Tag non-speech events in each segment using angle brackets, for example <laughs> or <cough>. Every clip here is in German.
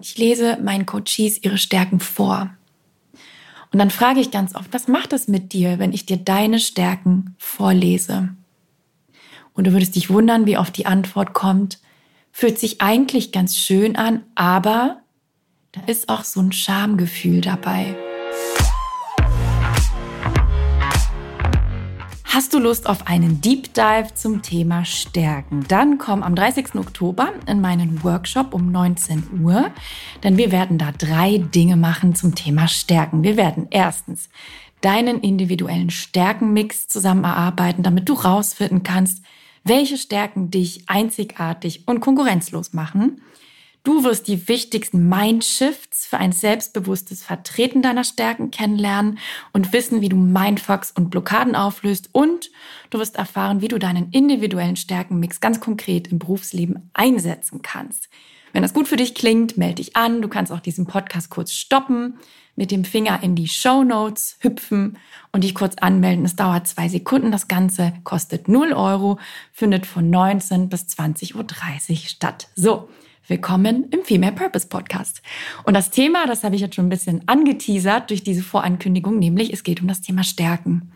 Ich lese meinen Coaches ihre Stärken vor. Und dann frage ich ganz oft, was macht es mit dir, wenn ich dir deine Stärken vorlese? Und du würdest dich wundern, wie oft die Antwort kommt, fühlt sich eigentlich ganz schön an, aber da ist auch so ein Schamgefühl dabei. Hast du Lust auf einen Deep Dive zum Thema Stärken? Dann komm am 30. Oktober in meinen Workshop um 19 Uhr, denn wir werden da drei Dinge machen zum Thema Stärken. Wir werden erstens deinen individuellen Stärkenmix zusammen erarbeiten, damit du rausfinden kannst, welche Stärken dich einzigartig und konkurrenzlos machen. Du wirst die wichtigsten Mindshifts für ein selbstbewusstes Vertreten deiner Stärken kennenlernen und wissen, wie du Mindfucks und Blockaden auflöst und du wirst erfahren, wie du deinen individuellen Stärkenmix ganz konkret im Berufsleben einsetzen kannst. Wenn das gut für dich klingt, melde dich an. Du kannst auch diesen Podcast kurz stoppen, mit dem Finger in die Show Notes hüpfen und dich kurz anmelden. Es dauert zwei Sekunden. Das Ganze kostet 0 Euro, findet von 19 bis 20.30 Uhr statt. So. Willkommen im Female Purpose Podcast. Und das Thema, das habe ich jetzt schon ein bisschen angeteasert durch diese Vorankündigung, nämlich es geht um das Thema Stärken.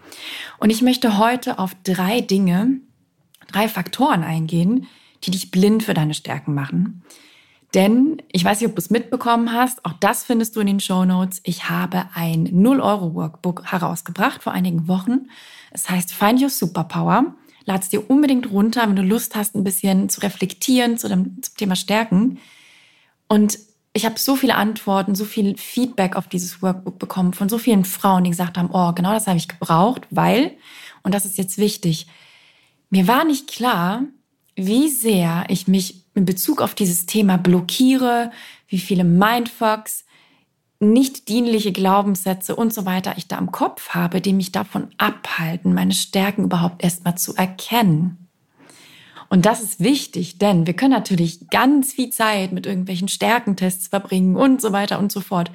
Und ich möchte heute auf drei Dinge, drei Faktoren eingehen, die dich blind für deine Stärken machen. Denn ich weiß nicht, ob du es mitbekommen hast, auch das findest du in den Show Notes. Ich habe ein 0-Euro-Workbook herausgebracht vor einigen Wochen. Es heißt Find Your Superpower. Lad es dir unbedingt runter, wenn du Lust hast, ein bisschen zu reflektieren zu dem, zum Thema Stärken. Und ich habe so viele Antworten, so viel Feedback auf dieses Workbook bekommen von so vielen Frauen, die gesagt haben, oh, genau das habe ich gebraucht, weil, und das ist jetzt wichtig, mir war nicht klar, wie sehr ich mich in Bezug auf dieses Thema blockiere, wie viele Mindfucks, nicht dienliche Glaubenssätze und so weiter ich da im Kopf habe, die mich davon abhalten, meine Stärken überhaupt erstmal zu erkennen. Und das ist wichtig, denn wir können natürlich ganz viel Zeit mit irgendwelchen Stärkentests verbringen und so weiter und so fort.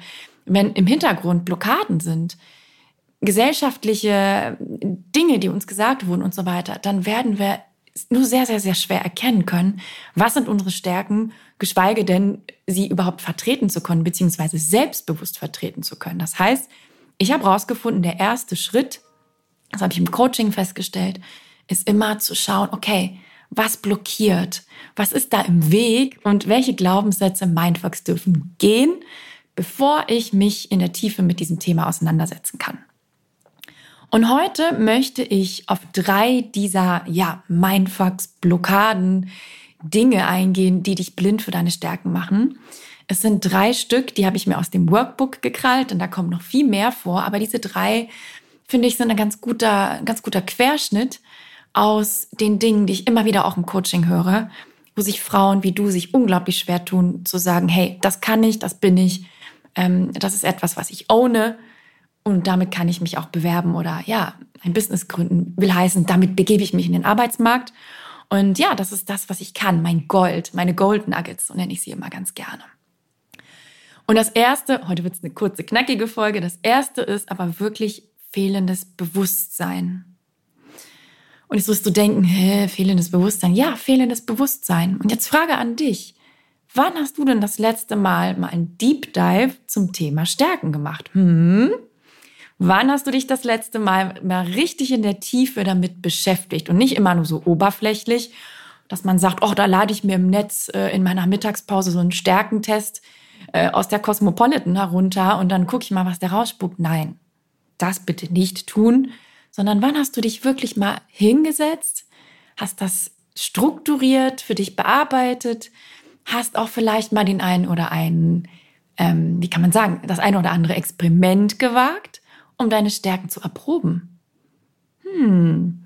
Wenn im Hintergrund Blockaden sind, gesellschaftliche Dinge, die uns gesagt wurden und so weiter, dann werden wir nur sehr, sehr, sehr schwer erkennen können, was sind unsere Stärken, geschweige denn sie überhaupt vertreten zu können, beziehungsweise selbstbewusst vertreten zu können. Das heißt, ich habe herausgefunden, der erste Schritt, das habe ich im Coaching festgestellt, ist immer zu schauen, okay, was blockiert? Was ist da im Weg? Und welche Glaubenssätze, Mindfucks dürfen gehen, bevor ich mich in der Tiefe mit diesem Thema auseinandersetzen kann? Und heute möchte ich auf drei dieser, ja, Mindfucks, Blockaden, Dinge eingehen, die dich blind für deine Stärken machen. Es sind drei Stück, die habe ich mir aus dem Workbook gekrallt und da kommt noch viel mehr vor. Aber diese drei, finde ich, sind ein ganz guter, ganz guter Querschnitt aus den Dingen, die ich immer wieder auch im Coaching höre, wo sich Frauen wie du sich unglaublich schwer tun, zu sagen, hey, das kann ich, das bin ich, ähm, das ist etwas, was ich ohne und damit kann ich mich auch bewerben oder ja, ein Business gründen. Will heißen, damit begebe ich mich in den Arbeitsmarkt. Und ja, das ist das, was ich kann, mein Gold, meine Gold Nuggets, so nenne ich sie immer ganz gerne. Und das erste, heute wird es eine kurze, knackige Folge, das erste ist aber wirklich fehlendes Bewusstsein. Und jetzt wirst du denken, hä, fehlendes Bewusstsein. Ja, fehlendes Bewusstsein. Und jetzt Frage an dich. Wann hast du denn das letzte Mal mal ein Deep Dive zum Thema Stärken gemacht? Hm? Wann hast du dich das letzte Mal mal richtig in der Tiefe damit beschäftigt? Und nicht immer nur so oberflächlich, dass man sagt, oh, da lade ich mir im Netz äh, in meiner Mittagspause so einen Stärkentest äh, aus der Cosmopolitan herunter und dann gucke ich mal, was der rausspuckt. Nein, das bitte nicht tun, sondern wann hast du dich wirklich mal hingesetzt, hast das strukturiert, für dich bearbeitet, hast auch vielleicht mal den einen oder einen, ähm, wie kann man sagen, das eine oder andere Experiment gewagt um deine Stärken zu erproben? Hm,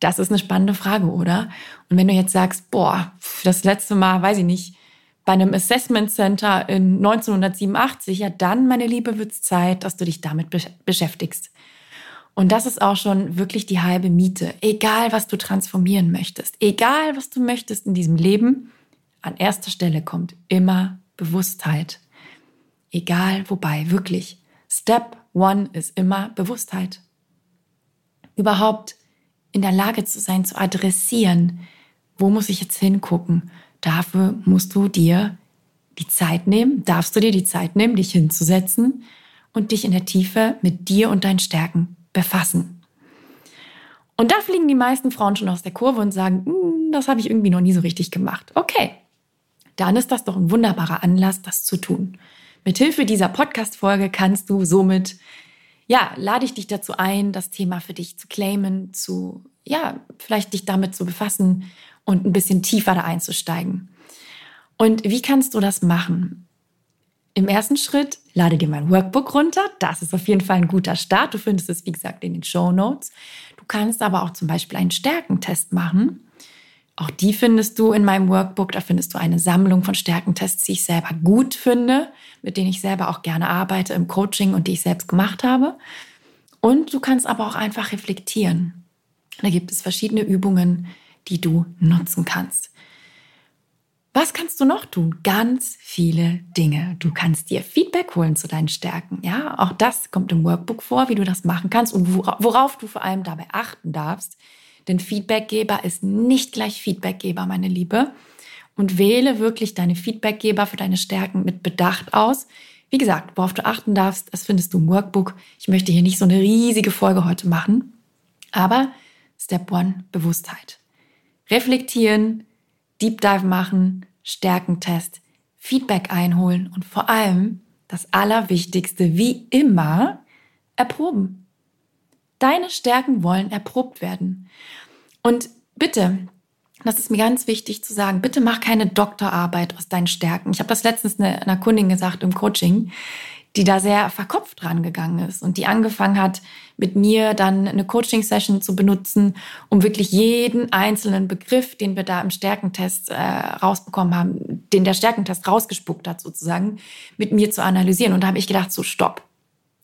das ist eine spannende Frage, oder? Und wenn du jetzt sagst, boah, das letzte Mal, weiß ich nicht, bei einem Assessment Center in 1987, ja dann, meine Liebe, wird es Zeit, dass du dich damit beschäftigst. Und das ist auch schon wirklich die halbe Miete. Egal, was du transformieren möchtest, egal, was du möchtest in diesem Leben, an erster Stelle kommt immer Bewusstheit. Egal wobei, wirklich. Step one ist immer Bewusstheit. Überhaupt in der Lage zu sein, zu adressieren, wo muss ich jetzt hingucken? Dafür musst du dir die Zeit nehmen, darfst du dir die Zeit nehmen, dich hinzusetzen und dich in der Tiefe mit dir und deinen Stärken befassen. Und da fliegen die meisten Frauen schon aus der Kurve und sagen, hm, das habe ich irgendwie noch nie so richtig gemacht. Okay, dann ist das doch ein wunderbarer Anlass, das zu tun. Mithilfe dieser Podcast-Folge kannst du somit, ja, lade ich dich dazu ein, das Thema für dich zu claimen, zu, ja, vielleicht dich damit zu befassen und ein bisschen tiefer da einzusteigen. Und wie kannst du das machen? Im ersten Schritt lade dir mein Workbook runter. Das ist auf jeden Fall ein guter Start. Du findest es, wie gesagt, in den Show Notes. Du kannst aber auch zum Beispiel einen Stärkentest machen. Auch die findest du in meinem Workbook. Da findest du eine Sammlung von Stärkentests, die ich selber gut finde, mit denen ich selber auch gerne arbeite im Coaching und die ich selbst gemacht habe. Und du kannst aber auch einfach reflektieren. Da gibt es verschiedene Übungen, die du nutzen kannst. Was kannst du noch tun? Ganz viele Dinge. Du kannst dir Feedback holen zu deinen Stärken. Ja, auch das kommt im Workbook vor, wie du das machen kannst und worauf du vor allem dabei achten darfst. Denn Feedbackgeber ist nicht gleich Feedbackgeber, meine Liebe. Und wähle wirklich deine Feedbackgeber für deine Stärken mit Bedacht aus. Wie gesagt, worauf du achten darfst, das findest du im Workbook. Ich möchte hier nicht so eine riesige Folge heute machen. Aber Step One, Bewusstheit. Reflektieren, Deep Dive machen, Stärkentest, Feedback einholen und vor allem das Allerwichtigste, wie immer, erproben. Deine Stärken wollen erprobt werden. Und bitte, das ist mir ganz wichtig zu sagen, bitte mach keine Doktorarbeit aus deinen Stärken. Ich habe das letztens einer Kundin gesagt im Coaching die da sehr verkopft dran gegangen ist und die angefangen hat, mit mir dann eine Coaching-Session zu benutzen, um wirklich jeden einzelnen Begriff, den wir da im Stärkentest äh, rausbekommen haben, den der Stärkentest rausgespuckt hat sozusagen, mit mir zu analysieren. Und da habe ich gedacht, so stopp,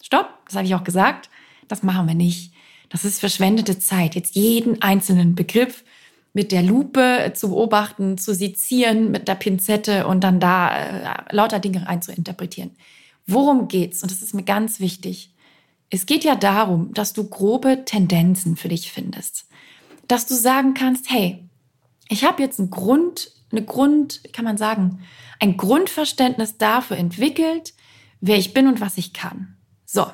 stopp, das habe ich auch gesagt, das machen wir nicht. Das ist verschwendete Zeit, jetzt jeden einzelnen Begriff mit der Lupe zu beobachten, zu sezieren mit der Pinzette und dann da äh, lauter Dinge rein zu interpretieren. Worum geht's? Und das ist mir ganz wichtig. Es geht ja darum, dass du grobe Tendenzen für dich findest. Dass du sagen kannst, hey, ich habe jetzt einen Grund, eine Grund, kann man sagen, ein Grundverständnis dafür entwickelt, wer ich bin und was ich kann. So.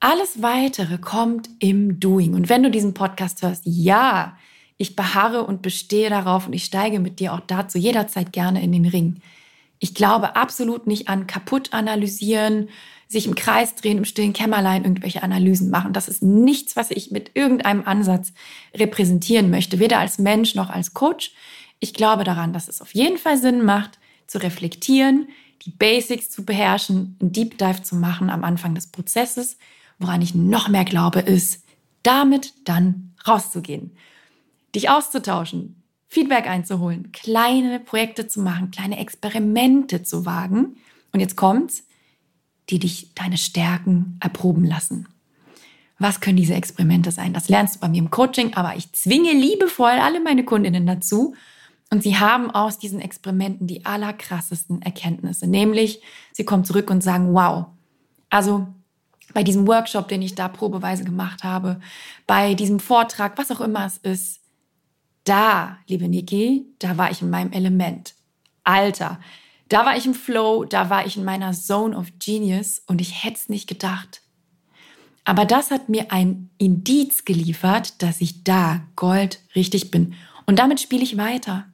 Alles weitere kommt im Doing. Und wenn du diesen Podcast hörst, ja, ich beharre und bestehe darauf und ich steige mit dir auch dazu jederzeit gerne in den Ring. Ich glaube absolut nicht an kaputt analysieren, sich im Kreis drehen, im stillen Kämmerlein irgendwelche Analysen machen. Das ist nichts, was ich mit irgendeinem Ansatz repräsentieren möchte, weder als Mensch noch als Coach. Ich glaube daran, dass es auf jeden Fall Sinn macht, zu reflektieren, die Basics zu beherrschen, einen Deep Dive zu machen am Anfang des Prozesses. Woran ich noch mehr glaube, ist, damit dann rauszugehen, dich auszutauschen, Feedback einzuholen, kleine Projekte zu machen, kleine Experimente zu wagen. Und jetzt kommt's, die dich deine Stärken erproben lassen. Was können diese Experimente sein? Das lernst du bei mir im Coaching, aber ich zwinge liebevoll alle meine Kundinnen dazu. Und sie haben aus diesen Experimenten die allerkrassesten Erkenntnisse. Nämlich, sie kommen zurück und sagen, wow, also bei diesem Workshop, den ich da probeweise gemacht habe, bei diesem Vortrag, was auch immer es ist, da, liebe Niki, da war ich in meinem Element. Alter, da war ich im Flow, da war ich in meiner Zone of Genius und ich hätte es nicht gedacht. Aber das hat mir ein Indiz geliefert, dass ich da Gold richtig bin. Und damit spiele ich weiter.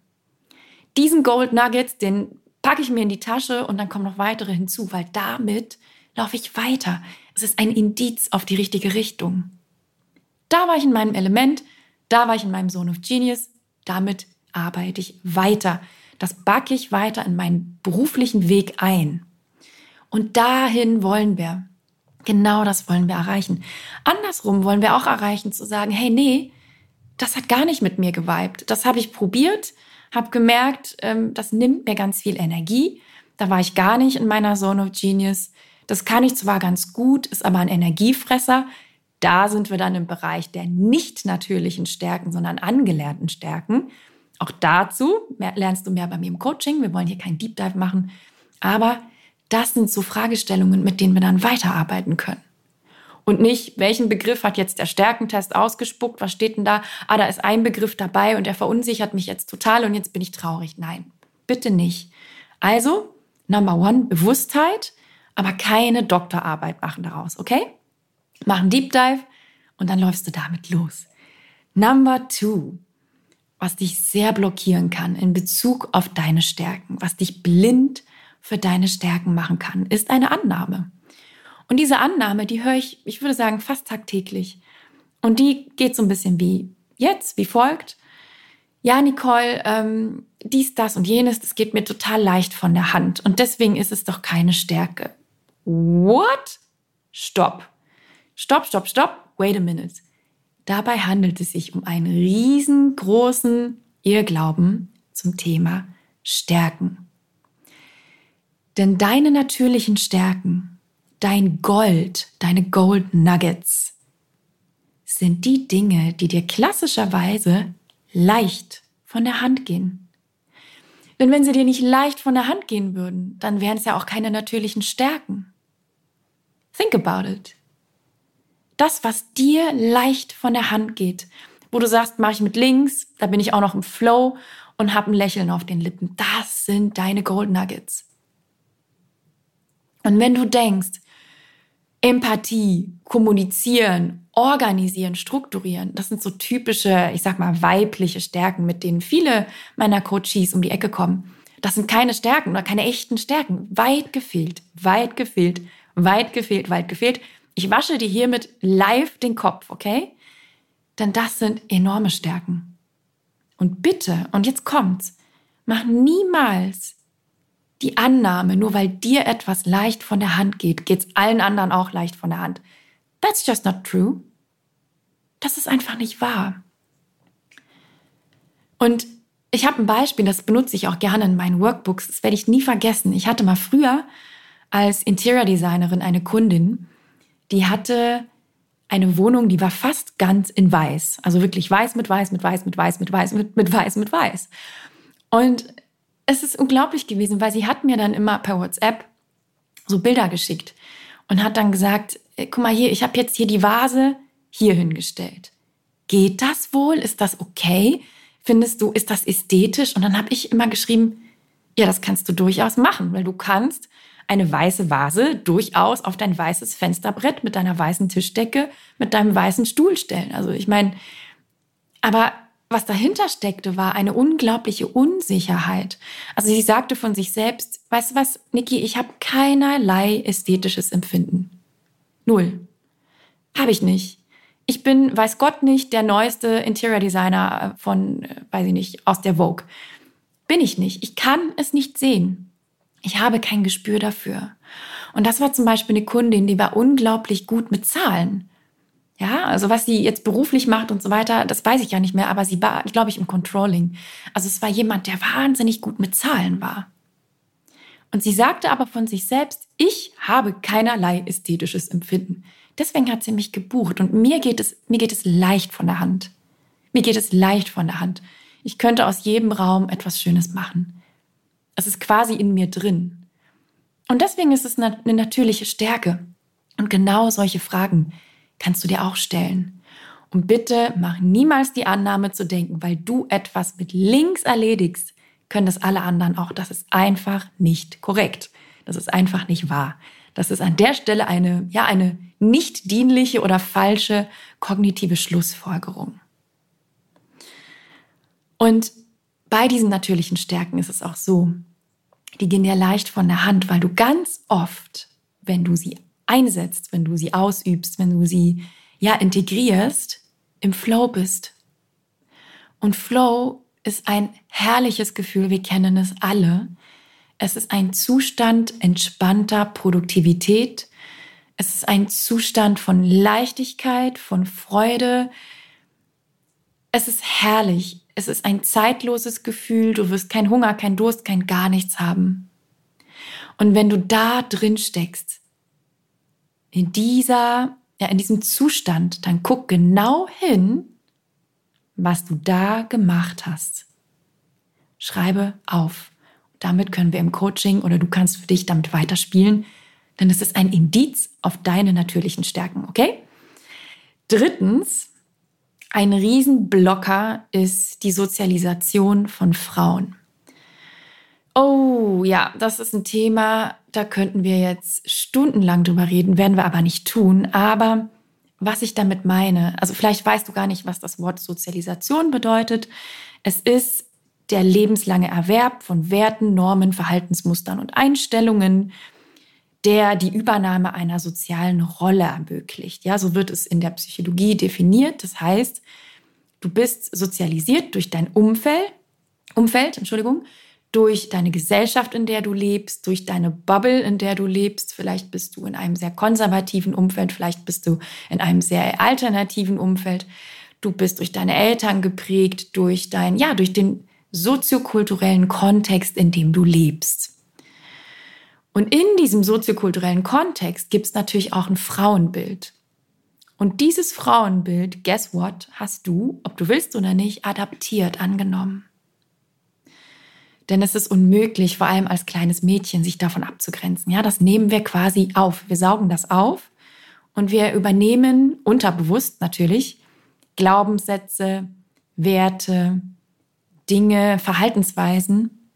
Diesen Gold Nuggets, den packe ich mir in die Tasche und dann kommen noch weitere hinzu, weil damit laufe ich weiter. Es ist ein Indiz auf die richtige Richtung. Da war ich in meinem Element, da war ich in meinem Zone of Genius. Damit arbeite ich weiter. Das backe ich weiter in meinen beruflichen Weg ein. Und dahin wollen wir. Genau das wollen wir erreichen. Andersrum wollen wir auch erreichen zu sagen, hey, nee, das hat gar nicht mit mir geweibt. Das habe ich probiert, habe gemerkt, ähm, das nimmt mir ganz viel Energie. Da war ich gar nicht in meiner Zone of Genius. Das kann ich zwar ganz gut, ist aber ein Energiefresser. Da sind wir dann im Bereich der nicht natürlichen Stärken, sondern angelernten Stärken. Auch dazu lernst du mehr bei mir im Coaching. Wir wollen hier kein Deep Dive machen. Aber das sind so Fragestellungen, mit denen wir dann weiterarbeiten können. Und nicht, welchen Begriff hat jetzt der Stärkentest ausgespuckt? Was steht denn da? Ah, da ist ein Begriff dabei und der verunsichert mich jetzt total und jetzt bin ich traurig. Nein, bitte nicht. Also Number one, Bewusstheit, aber keine Doktorarbeit machen daraus, okay? Mach einen Deep Dive und dann läufst du damit los. Number two, was dich sehr blockieren kann in Bezug auf deine Stärken, was dich blind für deine Stärken machen kann, ist eine Annahme. Und diese Annahme, die höre ich, ich würde sagen, fast tagtäglich. Und die geht so ein bisschen wie jetzt, wie folgt. Ja, Nicole, ähm, dies, das und jenes, das geht mir total leicht von der Hand. Und deswegen ist es doch keine Stärke. What? Stopp. Stopp, stopp, stopp. Wait a minute. Dabei handelt es sich um einen riesengroßen Irrglauben zum Thema Stärken. Denn deine natürlichen Stärken, dein Gold, deine Gold Nuggets, sind die Dinge, die dir klassischerweise leicht von der Hand gehen. Denn wenn sie dir nicht leicht von der Hand gehen würden, dann wären es ja auch keine natürlichen Stärken. Think about it. Das, was dir leicht von der Hand geht, wo du sagst, mache ich mit links, da bin ich auch noch im Flow und habe ein Lächeln auf den Lippen. Das sind deine Gold Nuggets. Und wenn du denkst, Empathie, kommunizieren, organisieren, strukturieren, das sind so typische, ich sag mal, weibliche Stärken, mit denen viele meiner Coaches um die Ecke kommen. Das sind keine Stärken oder keine echten Stärken. Weit gefehlt, weit gefehlt, weit gefehlt, weit gefehlt. Ich wasche dir hiermit live den Kopf, okay? Denn das sind enorme Stärken. Und bitte, und jetzt kommt's, mach niemals die Annahme, nur weil dir etwas leicht von der Hand geht, geht's allen anderen auch leicht von der Hand. That's just not true. Das ist einfach nicht wahr. Und ich habe ein Beispiel, das benutze ich auch gerne in meinen Workbooks. Das werde ich nie vergessen. Ich hatte mal früher als Interior Designerin eine Kundin, die hatte eine Wohnung, die war fast ganz in weiß. Also wirklich weiß mit weiß, mit weiß, mit weiß, mit weiß, mit, mit weiß, mit weiß. Und es ist unglaublich gewesen, weil sie hat mir dann immer per WhatsApp so Bilder geschickt und hat dann gesagt, äh, guck mal hier, ich habe jetzt hier die Vase hier hingestellt. Geht das wohl? Ist das okay? Findest du, ist das ästhetisch? Und dann habe ich immer geschrieben, ja, das kannst du durchaus machen, weil du kannst eine weiße Vase durchaus auf dein weißes Fensterbrett mit deiner weißen Tischdecke, mit deinem weißen Stuhl stellen. Also ich meine, aber was dahinter steckte, war eine unglaubliche Unsicherheit. Also sie sagte von sich selbst, weißt du was, Niki, ich habe keinerlei ästhetisches Empfinden. Null. Habe ich nicht. Ich bin, weiß Gott nicht, der neueste Interior Designer von, äh, weiß ich nicht, aus der Vogue. Bin ich nicht. Ich kann es nicht sehen. Ich habe kein Gespür dafür. Und das war zum Beispiel eine Kundin, die war unglaublich gut mit Zahlen. Ja, also was sie jetzt beruflich macht und so weiter, das weiß ich ja nicht mehr, aber sie war, glaube ich, im Controlling. Also es war jemand, der wahnsinnig gut mit Zahlen war. Und sie sagte aber von sich selbst, ich habe keinerlei ästhetisches Empfinden. Deswegen hat sie mich gebucht und mir geht es, mir geht es leicht von der Hand. Mir geht es leicht von der Hand. Ich könnte aus jedem Raum etwas Schönes machen. Es ist quasi in mir drin. Und deswegen ist es eine natürliche Stärke. Und genau solche Fragen kannst du dir auch stellen. Und bitte mach niemals die Annahme zu denken, weil du etwas mit links erledigst, können das alle anderen auch. Das ist einfach nicht korrekt. Das ist einfach nicht wahr. Das ist an der Stelle eine, ja, eine nicht dienliche oder falsche kognitive Schlussfolgerung. Und bei diesen natürlichen Stärken ist es auch so, die gehen dir leicht von der Hand, weil du ganz oft, wenn du sie einsetzt, wenn du sie ausübst, wenn du sie ja integrierst, im Flow bist. Und Flow ist ein herrliches Gefühl, wir kennen es alle. Es ist ein Zustand entspannter Produktivität. Es ist ein Zustand von Leichtigkeit, von Freude. Es ist herrlich. Es ist ein zeitloses Gefühl. Du wirst kein Hunger, kein Durst, kein gar nichts haben. Und wenn du da drin steckst, in dieser, ja, in diesem Zustand, dann guck genau hin, was du da gemacht hast. Schreibe auf. Damit können wir im Coaching oder du kannst für dich damit weiterspielen, denn es ist ein Indiz auf deine natürlichen Stärken, okay? Drittens, ein Riesenblocker ist die Sozialisation von Frauen. Oh ja, das ist ein Thema, da könnten wir jetzt stundenlang drüber reden, werden wir aber nicht tun. Aber was ich damit meine, also vielleicht weißt du gar nicht, was das Wort Sozialisation bedeutet. Es ist der lebenslange Erwerb von Werten, Normen, Verhaltensmustern und Einstellungen, der die Übernahme einer sozialen Rolle ermöglicht. Ja, so wird es in der Psychologie definiert. Das heißt, du bist sozialisiert durch dein Umfeld, Umfeld, Entschuldigung, durch deine Gesellschaft, in der du lebst, durch deine Bubble, in der du lebst. Vielleicht bist du in einem sehr konservativen Umfeld, vielleicht bist du in einem sehr alternativen Umfeld. Du bist durch deine Eltern geprägt, durch dein, ja, durch den soziokulturellen Kontext, in dem du lebst. Und in diesem soziokulturellen Kontext gibt es natürlich auch ein Frauenbild. Und dieses Frauenbild, guess what, hast du, ob du willst oder nicht, adaptiert angenommen. Denn es ist unmöglich, vor allem als kleines Mädchen, sich davon abzugrenzen. Ja, das nehmen wir quasi auf. Wir saugen das auf und wir übernehmen unterbewusst natürlich Glaubenssätze, Werte, Dinge, Verhaltensweisen,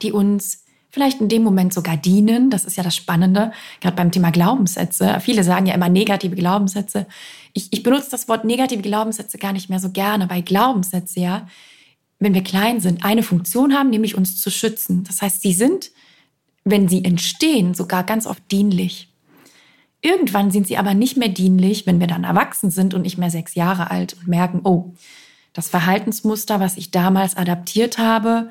die uns vielleicht in dem Moment sogar dienen. Das ist ja das Spannende, gerade beim Thema Glaubenssätze. Viele sagen ja immer negative Glaubenssätze. Ich, ich benutze das Wort negative Glaubenssätze gar nicht mehr so gerne, weil Glaubenssätze ja wenn wir klein sind, eine Funktion haben, nämlich uns zu schützen. Das heißt, sie sind, wenn sie entstehen, sogar ganz oft dienlich. Irgendwann sind sie aber nicht mehr dienlich, wenn wir dann erwachsen sind und nicht mehr sechs Jahre alt und merken, oh, das Verhaltensmuster, was ich damals adaptiert habe,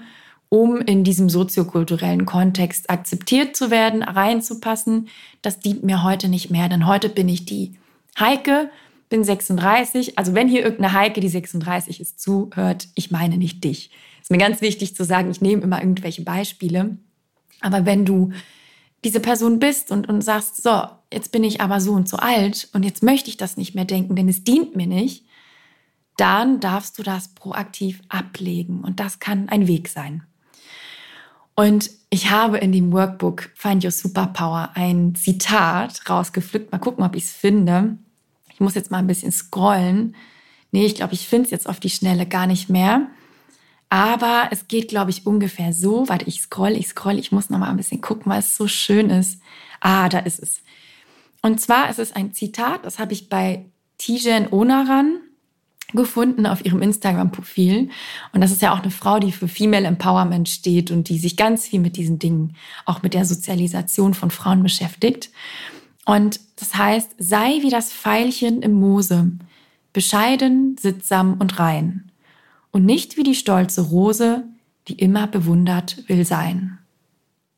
um in diesem soziokulturellen Kontext akzeptiert zu werden, reinzupassen, das dient mir heute nicht mehr, denn heute bin ich die Heike, bin 36. Also wenn hier irgendeine Heike, die 36 ist, zuhört, ich meine nicht dich. Ist mir ganz wichtig zu sagen, ich nehme immer irgendwelche Beispiele. Aber wenn du diese Person bist und, und sagst, so, jetzt bin ich aber so und so alt und jetzt möchte ich das nicht mehr denken, denn es dient mir nicht, dann darfst du das proaktiv ablegen. Und das kann ein Weg sein. Und ich habe in dem Workbook Find Your Superpower ein Zitat rausgepflückt. Mal gucken, ob ich es finde muss jetzt mal ein bisschen scrollen. Nee, ich glaube, ich finde es jetzt auf die Schnelle gar nicht mehr. Aber es geht, glaube ich, ungefähr so. Warte, ich scroll, ich scroll, ich muss noch mal ein bisschen gucken, weil es so schön ist. Ah, da ist es. Und zwar ist es ein Zitat, das habe ich bei Tijen Onaran gefunden auf ihrem Instagram-Profil. Und das ist ja auch eine Frau, die für Female Empowerment steht und die sich ganz viel mit diesen Dingen, auch mit der Sozialisation von Frauen beschäftigt. Und das heißt, sei wie das Pfeilchen im Moose, bescheiden, sittsam und rein. Und nicht wie die stolze Rose, die immer bewundert will sein.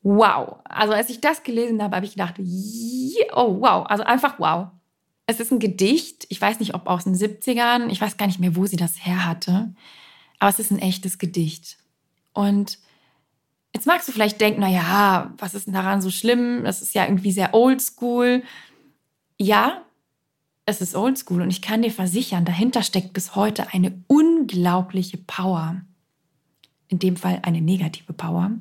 Wow. Also als ich das gelesen habe, habe ich gedacht, oh wow, also einfach wow. Es ist ein Gedicht, ich weiß nicht, ob aus den 70ern, ich weiß gar nicht mehr, wo sie das her hatte, aber es ist ein echtes Gedicht. Und Jetzt magst du vielleicht denken, na ja, was ist denn daran so schlimm? Das ist ja irgendwie sehr oldschool. Ja, es ist oldschool und ich kann dir versichern, dahinter steckt bis heute eine unglaubliche Power. In dem Fall eine negative Power.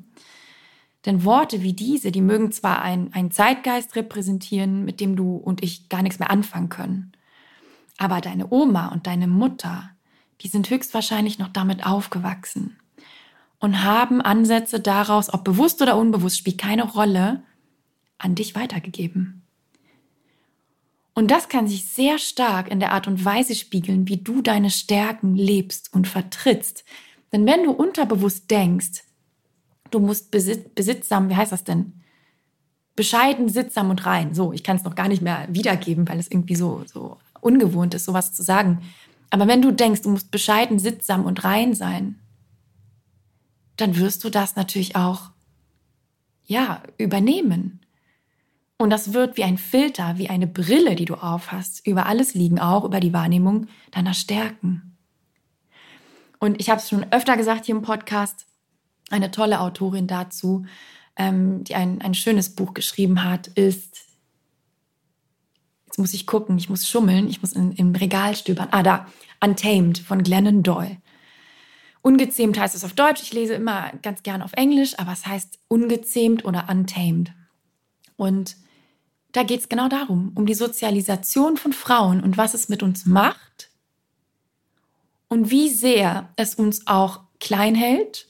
Denn Worte wie diese, die mögen zwar einen Zeitgeist repräsentieren, mit dem du und ich gar nichts mehr anfangen können. Aber deine Oma und deine Mutter, die sind höchstwahrscheinlich noch damit aufgewachsen und haben Ansätze daraus, ob bewusst oder unbewusst, spielt keine Rolle, an dich weitergegeben. Und das kann sich sehr stark in der Art und Weise spiegeln, wie du deine Stärken lebst und vertrittst. Denn wenn du unterbewusst denkst, du musst besittsam, wie heißt das denn? Bescheiden, sittsam und rein. So, ich kann es noch gar nicht mehr wiedergeben, weil es irgendwie so, so ungewohnt ist, sowas zu sagen. Aber wenn du denkst, du musst bescheiden, sittsam und rein sein, dann wirst du das natürlich auch, ja, übernehmen. Und das wird wie ein Filter, wie eine Brille, die du aufhast, über alles liegen, auch über die Wahrnehmung deiner Stärken. Und ich habe es schon öfter gesagt hier im Podcast, eine tolle Autorin dazu, ähm, die ein, ein schönes Buch geschrieben hat, ist, jetzt muss ich gucken, ich muss schummeln, ich muss in, im Regal stöbern. Ah, da, Untamed von Glennon Doyle. Ungezähmt heißt es auf Deutsch. Ich lese immer ganz gern auf Englisch, aber es heißt ungezähmt oder untamed. Und da geht es genau darum, um die Sozialisation von Frauen und was es mit uns macht und wie sehr es uns auch klein hält,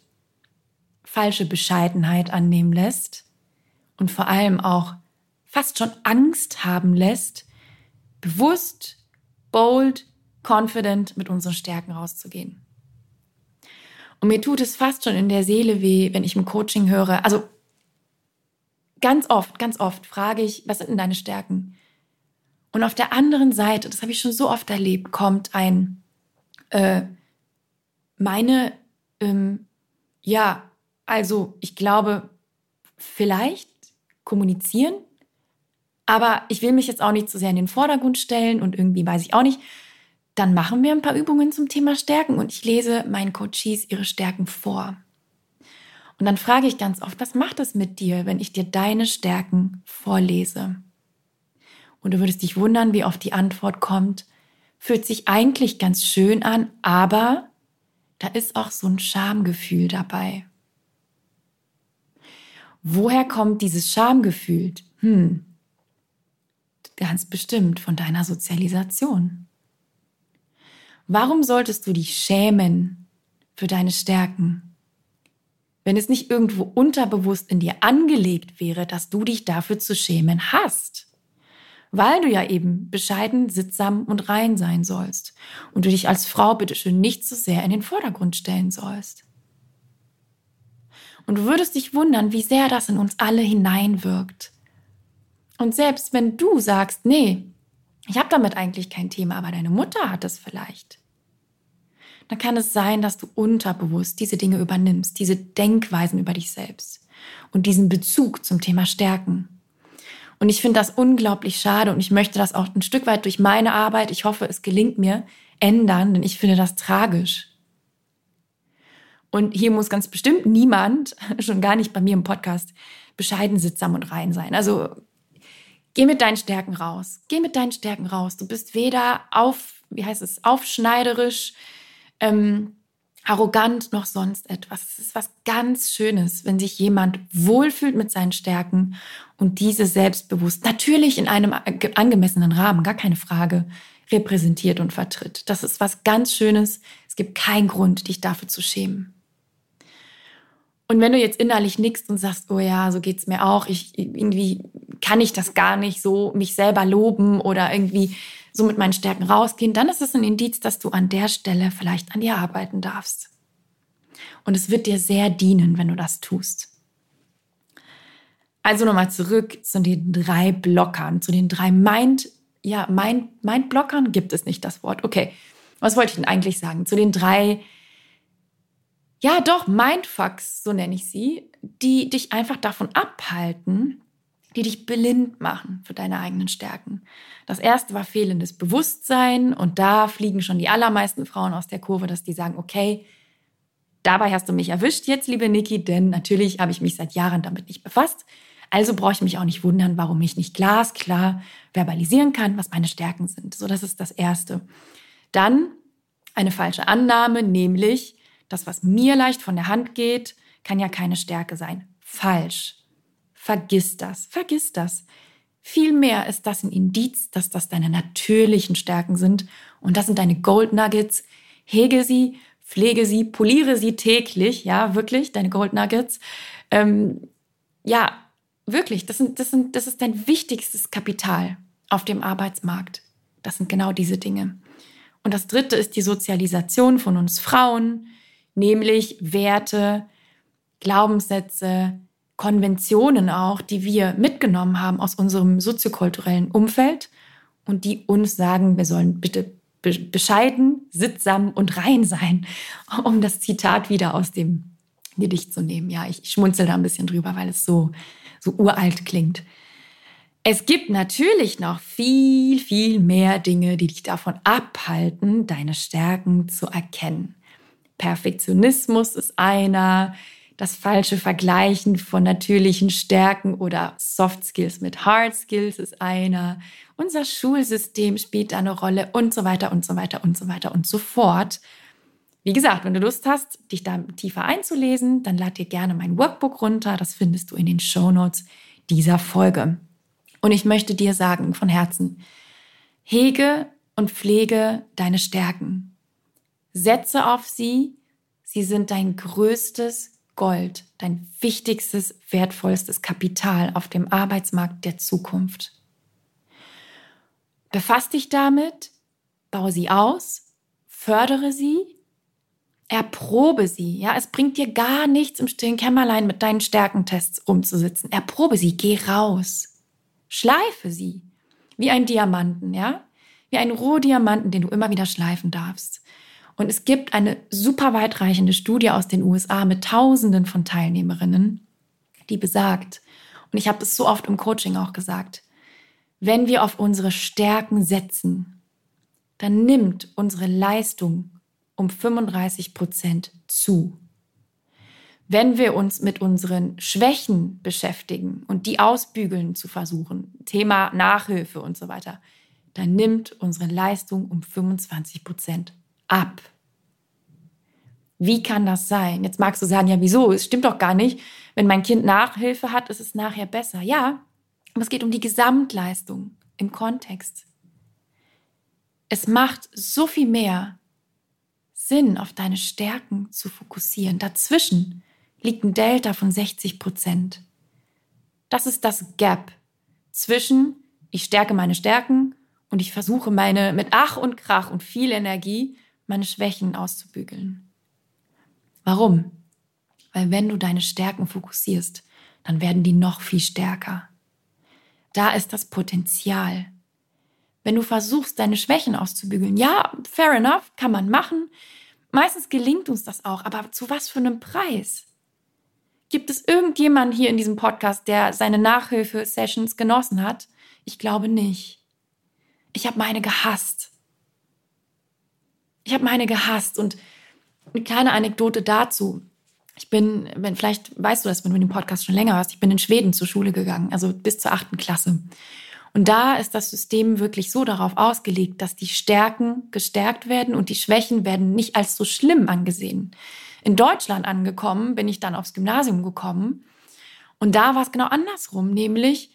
falsche Bescheidenheit annehmen lässt und vor allem auch fast schon Angst haben lässt, bewusst, bold, confident mit unseren Stärken rauszugehen. Und mir tut es fast schon in der Seele weh, wenn ich im Coaching höre. Also ganz oft, ganz oft frage ich, was sind denn deine Stärken? Und auf der anderen Seite, das habe ich schon so oft erlebt, kommt ein, äh, meine, ähm, ja, also ich glaube, vielleicht kommunizieren, aber ich will mich jetzt auch nicht zu sehr in den Vordergrund stellen und irgendwie weiß ich auch nicht, dann machen wir ein paar Übungen zum Thema Stärken und ich lese meinen Coaches ihre Stärken vor. Und dann frage ich ganz oft, was macht es mit dir, wenn ich dir deine Stärken vorlese? Und du würdest dich wundern, wie oft die Antwort kommt, fühlt sich eigentlich ganz schön an, aber da ist auch so ein Schamgefühl dabei. Woher kommt dieses Schamgefühl? Hm, ganz bestimmt von deiner Sozialisation. Warum solltest du dich schämen für deine Stärken, wenn es nicht irgendwo unterbewusst in dir angelegt wäre, dass du dich dafür zu schämen hast? Weil du ja eben bescheiden, sittsam und rein sein sollst und du dich als Frau bitteschön nicht so sehr in den Vordergrund stellen sollst. Und du würdest dich wundern, wie sehr das in uns alle hineinwirkt. Und selbst wenn du sagst, nee, ich habe damit eigentlich kein Thema, aber deine Mutter hat es vielleicht. Dann kann es sein, dass du unterbewusst diese Dinge übernimmst, diese Denkweisen über dich selbst und diesen Bezug zum Thema Stärken. Und ich finde das unglaublich schade und ich möchte das auch ein Stück weit durch meine Arbeit, ich hoffe, es gelingt mir, ändern, denn ich finde das tragisch. Und hier muss ganz bestimmt niemand, <laughs> schon gar nicht bei mir im Podcast, bescheiden, sittsam und rein sein. Also Geh mit deinen Stärken raus. Geh mit deinen Stärken raus. Du bist weder auf, wie heißt es, aufschneiderisch, ähm, arrogant noch sonst etwas. Es ist was ganz Schönes, wenn sich jemand wohlfühlt mit seinen Stärken und diese selbstbewusst, natürlich in einem angemessenen Rahmen, gar keine Frage, repräsentiert und vertritt. Das ist was ganz Schönes. Es gibt keinen Grund, dich dafür zu schämen. Und wenn du jetzt innerlich nickst und sagst, oh ja, so geht's mir auch, ich irgendwie kann ich das gar nicht so mich selber loben oder irgendwie so mit meinen Stärken rausgehen, dann ist es ein Indiz, dass du an der Stelle vielleicht an dir arbeiten darfst. Und es wird dir sehr dienen, wenn du das tust. Also nochmal zurück zu den drei Blockern, zu den drei Mind, ja, Mind, Mind-Blockern gibt es nicht das Wort. Okay, was wollte ich denn eigentlich sagen? Zu den drei ja doch, Mindfucks, so nenne ich sie, die dich einfach davon abhalten, die dich blind machen für deine eigenen Stärken. Das erste war fehlendes Bewusstsein und da fliegen schon die allermeisten Frauen aus der Kurve, dass die sagen, okay, dabei hast du mich erwischt jetzt, liebe Niki, denn natürlich habe ich mich seit Jahren damit nicht befasst. Also brauche ich mich auch nicht wundern, warum ich nicht glasklar verbalisieren kann, was meine Stärken sind. So, das ist das erste. Dann eine falsche Annahme, nämlich, das, was mir leicht von der Hand geht, kann ja keine Stärke sein. Falsch. Vergiss das. Vergiss das. Vielmehr ist das ein Indiz, dass das deine natürlichen Stärken sind. Und das sind deine Gold Nuggets. Hege sie, pflege sie, poliere sie täglich. Ja, wirklich, deine Gold Nuggets. Ähm, ja, wirklich, das, sind, das, sind, das ist dein wichtigstes Kapital auf dem Arbeitsmarkt. Das sind genau diese Dinge. Und das dritte ist die Sozialisation von uns Frauen, nämlich Werte, Glaubenssätze, Konventionen auch, die wir mitgenommen haben aus unserem soziokulturellen Umfeld und die uns sagen, wir sollen bitte bescheiden, sittsam und rein sein, <laughs> um das Zitat wieder aus dem Gedicht zu nehmen. Ja, ich schmunzel da ein bisschen drüber, weil es so, so uralt klingt. Es gibt natürlich noch viel, viel mehr Dinge, die dich davon abhalten, deine Stärken zu erkennen. Perfektionismus ist einer, das falsche Vergleichen von natürlichen Stärken oder Soft Skills mit Hard Skills ist einer. Unser Schulsystem spielt eine Rolle und so weiter und so weiter und so weiter und so fort. Wie gesagt, wenn du Lust hast, dich da tiefer einzulesen, dann lad dir gerne mein Workbook runter. Das findest du in den Show Notes dieser Folge. Und ich möchte dir sagen von Herzen, hege und pflege deine Stärken. Setze auf sie. Sie sind dein größtes Gold, dein wichtigstes, wertvollstes Kapital auf dem Arbeitsmarkt der Zukunft. Befass dich damit, baue sie aus, fördere sie, erprobe sie. Ja, es bringt dir gar nichts im stillen Kämmerlein mit deinen Stärkentests rumzusitzen. Erprobe sie, geh raus. Schleife sie. Wie ein Diamanten, ja? Wie ein Rohdiamanten, den du immer wieder schleifen darfst. Und es gibt eine super weitreichende Studie aus den USA mit Tausenden von Teilnehmerinnen, die besagt, und ich habe das so oft im Coaching auch gesagt, wenn wir auf unsere Stärken setzen, dann nimmt unsere Leistung um 35 Prozent zu. Wenn wir uns mit unseren Schwächen beschäftigen und die ausbügeln zu versuchen, Thema Nachhilfe und so weiter, dann nimmt unsere Leistung um 25 Prozent ab. Wie kann das sein? Jetzt magst du sagen, ja, wieso? Es stimmt doch gar nicht. Wenn mein Kind Nachhilfe hat, ist es nachher besser. Ja, aber es geht um die Gesamtleistung im Kontext. Es macht so viel mehr Sinn, auf deine Stärken zu fokussieren. Dazwischen liegt ein Delta von 60 Prozent. Das ist das Gap zwischen ich stärke meine Stärken und ich versuche meine mit Ach und Krach und viel Energie meine Schwächen auszubügeln. Warum? Weil wenn du deine Stärken fokussierst, dann werden die noch viel stärker. Da ist das Potenzial. Wenn du versuchst, deine Schwächen auszubügeln, ja, fair enough, kann man machen. Meistens gelingt uns das auch, aber zu was für einem Preis? Gibt es irgendjemanden hier in diesem Podcast, der seine Nachhilfe-Sessions genossen hat? Ich glaube nicht. Ich habe meine gehasst. Ich habe meine gehasst und eine kleine Anekdote dazu. Ich bin, wenn vielleicht weißt du das, wenn du den Podcast schon länger hast, ich bin in Schweden zur Schule gegangen, also bis zur achten Klasse. Und da ist das System wirklich so darauf ausgelegt, dass die Stärken gestärkt werden und die Schwächen werden nicht als so schlimm angesehen. In Deutschland angekommen, bin ich dann aufs Gymnasium gekommen. Und da war es genau andersrum, nämlich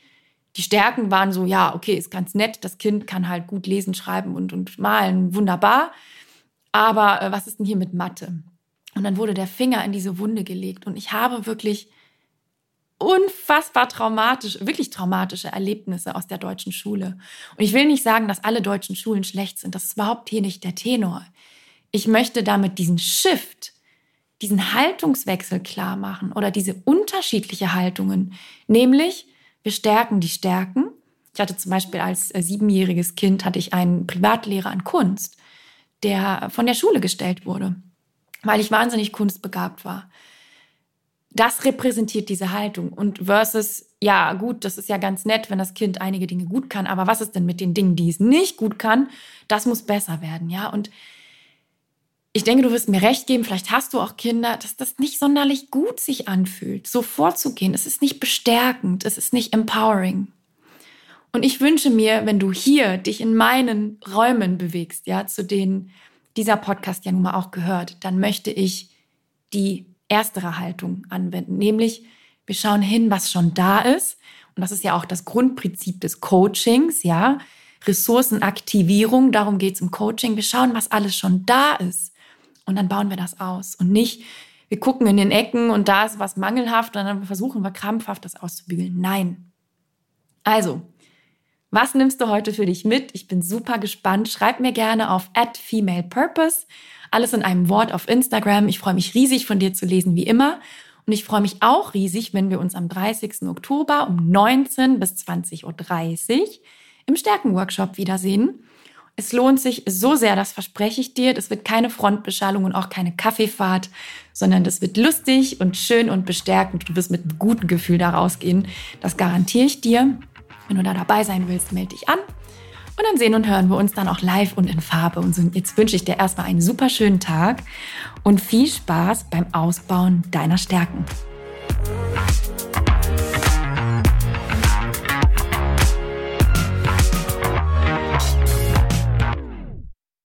die Stärken waren so, ja, okay, ist ganz nett, das Kind kann halt gut lesen, schreiben und, und malen, wunderbar. Aber äh, was ist denn hier mit Mathe? Und dann wurde der Finger in diese Wunde gelegt. Und ich habe wirklich unfassbar traumatische, wirklich traumatische Erlebnisse aus der deutschen Schule. Und ich will nicht sagen, dass alle deutschen Schulen schlecht sind. Das ist überhaupt hier nicht der Tenor. Ich möchte damit diesen Shift, diesen Haltungswechsel klar machen oder diese unterschiedliche Haltungen. Nämlich, wir stärken die Stärken. Ich hatte zum Beispiel als äh, siebenjähriges Kind hatte ich einen Privatlehrer an Kunst, der von der Schule gestellt wurde weil ich wahnsinnig kunstbegabt war. Das repräsentiert diese Haltung und versus, ja gut, das ist ja ganz nett, wenn das Kind einige Dinge gut kann, aber was ist denn mit den Dingen, die es nicht gut kann? Das muss besser werden, ja. Und ich denke, du wirst mir recht geben, vielleicht hast du auch Kinder, dass das nicht sonderlich gut sich anfühlt, so vorzugehen. Es ist nicht bestärkend, es ist nicht empowering. Und ich wünsche mir, wenn du hier dich in meinen Räumen bewegst, ja, zu denen dieser Podcast ja nun mal auch gehört, dann möchte ich die erstere Haltung anwenden, nämlich wir schauen hin, was schon da ist. Und das ist ja auch das Grundprinzip des Coachings, ja. Ressourcenaktivierung, darum geht es im Coaching. Wir schauen, was alles schon da ist. Und dann bauen wir das aus. Und nicht, wir gucken in den Ecken und da ist was mangelhaft und dann versuchen wir krampfhaft das auszubügeln. Nein. Also, was nimmst du heute für dich mit? Ich bin super gespannt. Schreib mir gerne auf @femalepurpose. Alles in einem Wort auf Instagram. Ich freue mich riesig von dir zu lesen wie immer. Und ich freue mich auch riesig, wenn wir uns am 30. Oktober um 19 bis 20.30 Uhr im Stärkenworkshop wiedersehen. Es lohnt sich so sehr, das verspreche ich dir. Das wird keine Frontbeschallung und auch keine Kaffeefahrt, sondern das wird lustig und schön und bestärkend. Du wirst mit einem guten Gefühl da rausgehen. Das garantiere ich dir. Wenn du da dabei sein willst, melde dich an. Und dann sehen und hören wir uns dann auch live und in Farbe. Und jetzt wünsche ich dir erstmal einen super schönen Tag und viel Spaß beim Ausbauen deiner Stärken.